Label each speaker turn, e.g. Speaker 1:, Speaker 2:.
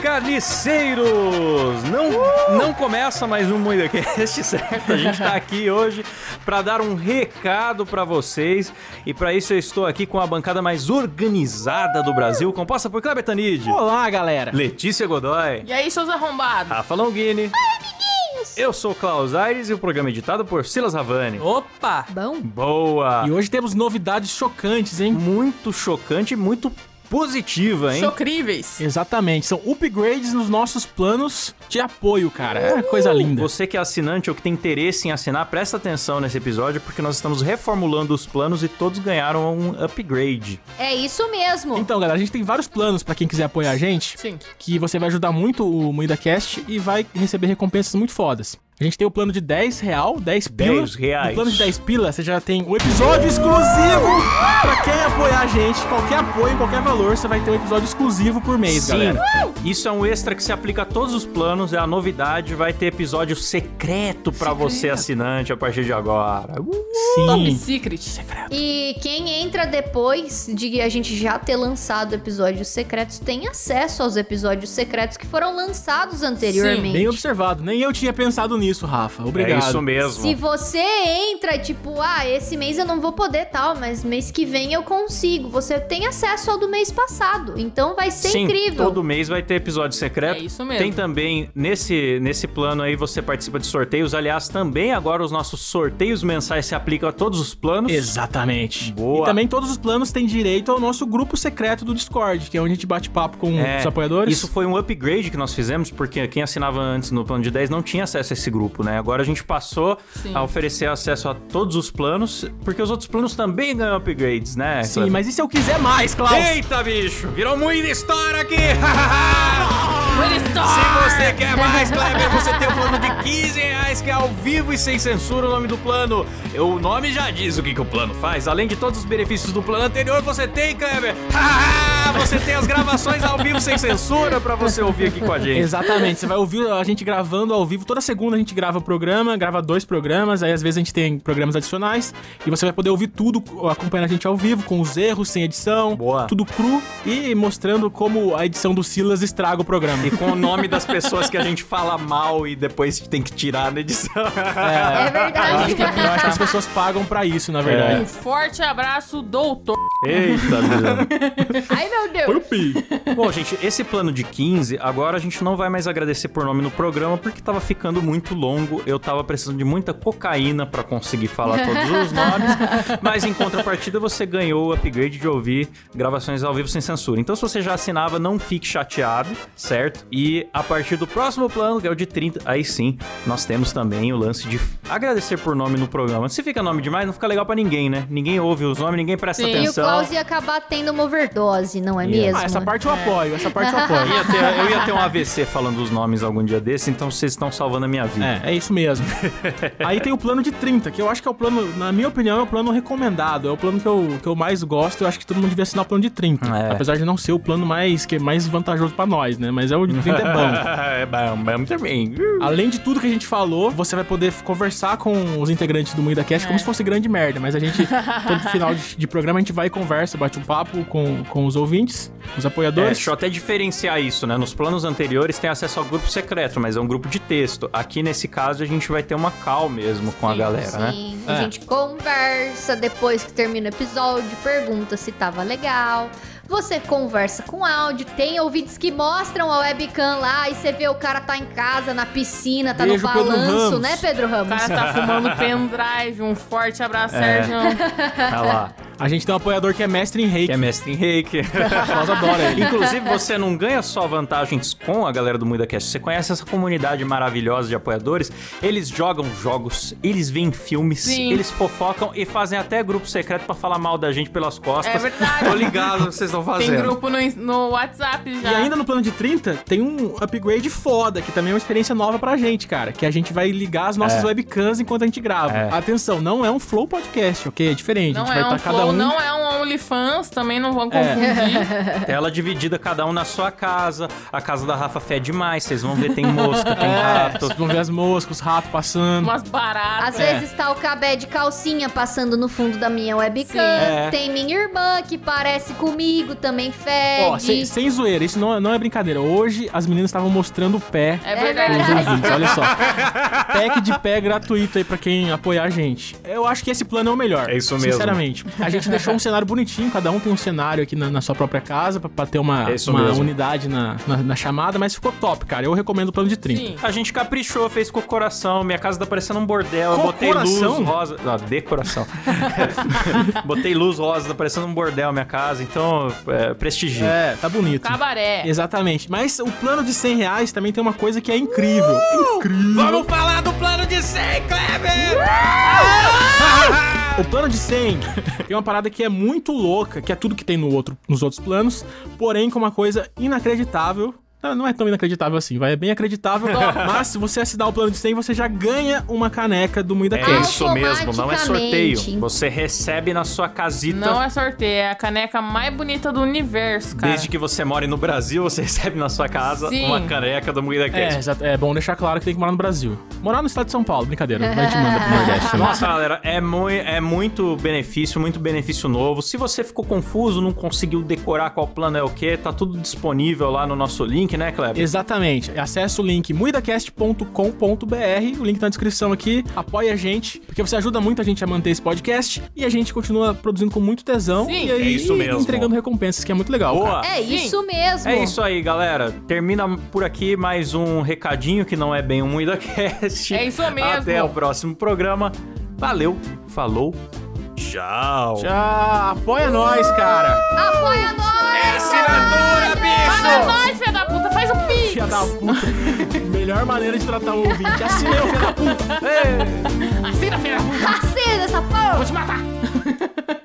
Speaker 1: Carniceiros! Não, não começa mais um MuidaCast, certo? A gente tá aqui hoje para dar um recado para vocês e para isso eu estou aqui com a bancada mais organizada do Brasil, composta por Kleber Tanid,
Speaker 2: Olá, galera.
Speaker 1: Letícia Godoy,
Speaker 3: E aí, seus arrombados?
Speaker 1: Rafa Longini. Eu sou o Klaus Aires e o programa é editado por Silas Havani.
Speaker 2: Opa!
Speaker 4: Bom,
Speaker 1: Boa!
Speaker 2: E hoje temos novidades chocantes, hein?
Speaker 1: Muito chocante e muito positiva, hein?
Speaker 3: Chocríveis.
Speaker 2: Exatamente, são upgrades nos nossos planos de apoio, cara. É coisa linda.
Speaker 1: Você que é assinante ou que tem interesse em assinar, presta atenção nesse episódio porque nós estamos reformulando os planos e todos ganharam um upgrade.
Speaker 4: é isso mesmo.
Speaker 2: Então, galera, a gente tem vários planos pra quem quiser apoiar a gente,
Speaker 3: Sim.
Speaker 2: que você vai ajudar muito o MuidaCast e vai receber recompensas muito fodas. A gente tem o plano de 10 real, 10 pila.
Speaker 1: 10 reais.
Speaker 2: No plano de 10 pila, você já tem um episódio exclusivo pra quem apoiar a gente. Qualquer apoio, qualquer valor, você vai ter um episódio exclusivo por mês,
Speaker 1: Sim,
Speaker 2: galera.
Speaker 1: isso é um extra que se aplica a todos os planos, é a novidade, vai ter episódio secreto pra você assinante a partir de agora. Uh!
Speaker 3: Top
Speaker 2: Sim.
Speaker 3: Secret.
Speaker 4: E quem entra depois de a gente já ter lançado episódios secretos tem acesso aos episódios secretos que foram lançados anteriormente.
Speaker 2: Bem observado. Nem eu tinha pensado nisso, Rafa. Obrigado.
Speaker 1: É isso mesmo.
Speaker 4: Se você entra, tipo, ah, esse mês eu não vou poder tal, mas mês que vem eu consigo. Você tem acesso ao do mês passado. Então vai ser
Speaker 1: Sim,
Speaker 4: incrível.
Speaker 1: todo mês vai ter episódio secreto.
Speaker 3: É isso mesmo.
Speaker 1: Tem também, nesse, nesse plano aí, você participa de sorteios. Aliás, também agora os nossos sorteios mensais se aplicam a todos os planos.
Speaker 2: Exatamente.
Speaker 1: Boa.
Speaker 2: E também todos os planos têm direito ao nosso grupo secreto do Discord, que é onde a gente bate papo com
Speaker 1: É,
Speaker 2: os apoiadores.
Speaker 1: Isso foi um upgrade que nós fizemos, porque quem assinava antes no plano de 10 não tinha acesso a esse grupo, né? Agora a gente passou
Speaker 3: Sim.
Speaker 1: a oferecer acesso a todos os planos, porque os outros planos também ganham upgrades, né?
Speaker 2: Sim, mas e se eu quiser mais, Klaus?
Speaker 1: Eita, bicho! Virou muita história aqui!
Speaker 3: Willy
Speaker 1: Se você quer mais, Kleber, você tem o plano de 15 reais, que é ao vivo e sem censura o nome do plano. O nome já diz o que, que o plano faz. Além de todos os benefícios do plano anterior, você tem, Kleber. você tem as gravações ao vivo sem censura pra você ouvir aqui com a gente.
Speaker 2: Exatamente, você vai ouvir a gente gravando ao vivo. Toda segunda a gente grava o programa, grava dois programas, aí às vezes a gente tem programas adicionais. E você vai poder ouvir tudo acompanhando a gente ao vivo, com os erros, sem edição,
Speaker 1: Boa.
Speaker 2: tudo cru e mostrando como a edição do Silas estraga o programa.
Speaker 1: E com o nome das pessoas que a gente fala mal e depois tem que tirar na edição.
Speaker 4: É
Speaker 2: Eu acho,
Speaker 4: verdade.
Speaker 2: que, eu acho que as pessoas pagam pra isso, na verdade.
Speaker 3: Um forte abraço, doutor.
Speaker 1: Eita, Deus.
Speaker 4: Ai, meu Deus.
Speaker 2: Pupi.
Speaker 1: Bom, gente, esse plano de 15, agora a gente não vai mais agradecer por nome no programa porque tava ficando muito longo. Eu tava precisando de muita cocaína pra conseguir falar todos os nomes. Mas em contrapartida, você ganhou o upgrade de ouvir gravações ao vivo sem censura. Então, se você já assinava, não fique chateado, certo? E a partir do próximo plano, que é o de 30, aí sim, nós temos também o lance de agradecer por nome no programa. Se fica nome demais, não fica legal pra ninguém, né? Ninguém ouve os nomes, ninguém presta
Speaker 3: Sim.
Speaker 4: E o
Speaker 1: atenção.
Speaker 4: Klaus ia acabar tendo uma overdose, não é
Speaker 1: Yeah.
Speaker 4: mesmo?
Speaker 2: Ah, essa parte eu apoio, essa parte eu apoio.
Speaker 1: Ia ter- eu ia ter um AVC falando os nomes algum dia desse, então vocês estão salvando a minha vida.
Speaker 2: É, é isso mesmo. Aí tem o plano de 30, que eu acho que é o plano, na minha opinião, é o plano recomendado. É o plano que eu, que eu mais gosto. Eu acho que todo mundo devia assinar o plano de 30.
Speaker 1: É.
Speaker 2: Apesar de não ser o plano mais, que é mais vantajoso pra nós, né? Mas é o de 30 é bom.
Speaker 1: é bom, bom também.
Speaker 2: Além de tudo que a gente falou, você vai poder conversar com os integrantes do Moída Cast como se fosse grande merda. Mas a gente, todo final de, de programa, a gente vai e conversa, bate um papo com, com os ouvintes, os
Speaker 1: É,
Speaker 2: apoiadores.
Speaker 1: deixa eu até diferenciar isso, né? Nos planos anteriores tem acesso ao grupo secreto, mas é um grupo de texto. Aqui nesse caso a gente vai ter uma call mesmo com a galera, né?
Speaker 4: Sim,
Speaker 2: É.
Speaker 4: a gente conversa depois que termina o episódio, pergunta se tava legal. Você conversa com áudio, tem ouvintes que mostram a webcam lá e você vê o cara tá em casa, na piscina, tá
Speaker 2: Beijo,
Speaker 4: no balanço, né, Pedro
Speaker 3: O
Speaker 4: Ramos?
Speaker 3: cara tá fumando pendrive. Um forte abraço,
Speaker 1: É.
Speaker 3: Sérgio.
Speaker 1: Olha lá.
Speaker 2: A gente tem um apoiador que é mestre em reiki.
Speaker 1: Que é mestre em reiki.
Speaker 2: Nós adora ele.
Speaker 1: Inclusive, você não ganha só vantagens com a galera do MuidaCast. Você conhece essa comunidade maravilhosa de apoiadores. Eles jogam jogos, eles veem filmes,
Speaker 3: Sim.
Speaker 1: eles fofocam e fazem até grupo secreto pra falar mal da gente pelas costas.
Speaker 3: É verdade.
Speaker 1: Tô ligado, vocês estão fazendo.
Speaker 3: Tem grupo no, no WhatsApp já.
Speaker 2: E ainda no plano de 30, tem um upgrade foda, que também é uma experiência nova pra gente, cara. Que a gente vai ligar as nossas
Speaker 1: É.
Speaker 2: webcams enquanto a gente grava.
Speaker 1: É.
Speaker 2: Atenção, não é um flow podcast, ok? É diferente.
Speaker 3: Não
Speaker 2: a gente
Speaker 3: é
Speaker 2: vai
Speaker 3: um
Speaker 2: estar
Speaker 3: flow,
Speaker 2: cada um.
Speaker 3: Não é um OnlyFans, também não vão
Speaker 2: É.
Speaker 3: confundir.
Speaker 1: Tela dividida, cada um na sua casa. A casa da Rafa fede mais, vocês vão ver, tem mosca, tem
Speaker 2: É,
Speaker 1: rato.
Speaker 2: vocês vão ver as moscas, os ratos passando.
Speaker 3: Umas baratas.
Speaker 4: Às vezes tá o cabé de calcinha passando no fundo da minha webcam.
Speaker 3: Sim.
Speaker 1: É.
Speaker 4: Tem minha irmã que parece comigo, também fede.
Speaker 2: Ó, sem, sem zoeira, isso não, não é brincadeira. Hoje as meninas estavam mostrando o pé
Speaker 3: É
Speaker 4: É
Speaker 3: verdade.
Speaker 2: ouvintes, olha só. Pack de pé gratuito aí pra quem apoiar a gente. Eu acho que esse plano é o melhor.
Speaker 1: É isso mesmo.
Speaker 2: Sinceramente. A gente deixou um cenário bonitinho, cada um tem um cenário aqui na, na sua própria casa pra, pra ter uma,
Speaker 1: É
Speaker 2: uma unidade na, na, na chamada, mas ficou top, cara. Eu recomendo o plano de 30.
Speaker 3: Sim.
Speaker 1: A gente caprichou, fez com o coração. Minha casa tá parecendo um bordel. Eu botei luz rosa. Não, decoração. botei luz rosa, tá parecendo um bordel minha casa. Então, é, prestigio.
Speaker 2: É, tá bonito.
Speaker 3: Cabaré.
Speaker 2: Exatamente. Mas o plano de 100 reais também tem uma coisa que é incrível. Incrível.
Speaker 1: Vamos falar do plano de 100, Kleber!
Speaker 2: O plano de 100 tem uma parada que é muito louca, que é tudo que tem no outro, nos outros planos, porém com uma coisa inacreditável. Não, não é tão inacreditável assim, vai. É bem acreditável. mas se você assinar o plano de 100, você já ganha uma caneca do Muida
Speaker 1: É isso mesmo, não é sorteio. Você recebe na sua casita.
Speaker 3: Não é sorteio, é a caneca mais bonita do universo, cara.
Speaker 1: Desde que você more no Brasil, você recebe na sua casa
Speaker 3: Sim.
Speaker 1: uma caneca do Moída
Speaker 2: É, é bom deixar claro que tem que morar no Brasil. Morar no estado de São Paulo, brincadeira. A gente manda pro Nordeste também.
Speaker 1: Nossa, galera, é, mui- é muito benefício, muito benefício novo. Se você ficou confuso, não conseguiu decorar qual plano é o que, tá tudo disponível lá no nosso link, né, Kleber?
Speaker 2: Exatamente. Acesse o link muidacast.com.br, o link tá na descrição aqui. Apoie a gente, porque você ajuda muito a gente a manter esse podcast e a gente continua produzindo com muito tesão
Speaker 3: Sim,
Speaker 2: e aí
Speaker 1: é isso mesmo.
Speaker 2: entregando recompensas, que é muito legal.
Speaker 1: Boa!
Speaker 2: cara.
Speaker 4: É isso mesmo.
Speaker 1: É isso aí, galera. Termina por aqui mais um recadinho que não é bem um MuidaCast.
Speaker 3: É isso mesmo.
Speaker 1: Até o próximo programa. Valeu, falou, tchau.
Speaker 2: Já apoia nós, cara.
Speaker 4: Apoia nós!
Speaker 1: É
Speaker 2: da puta. Melhor maneira de tratar o ouvinte. Assinei, ô filho da puta.
Speaker 3: Assina, filha da puta.
Speaker 4: Assina essa porra!
Speaker 3: Vou te matar.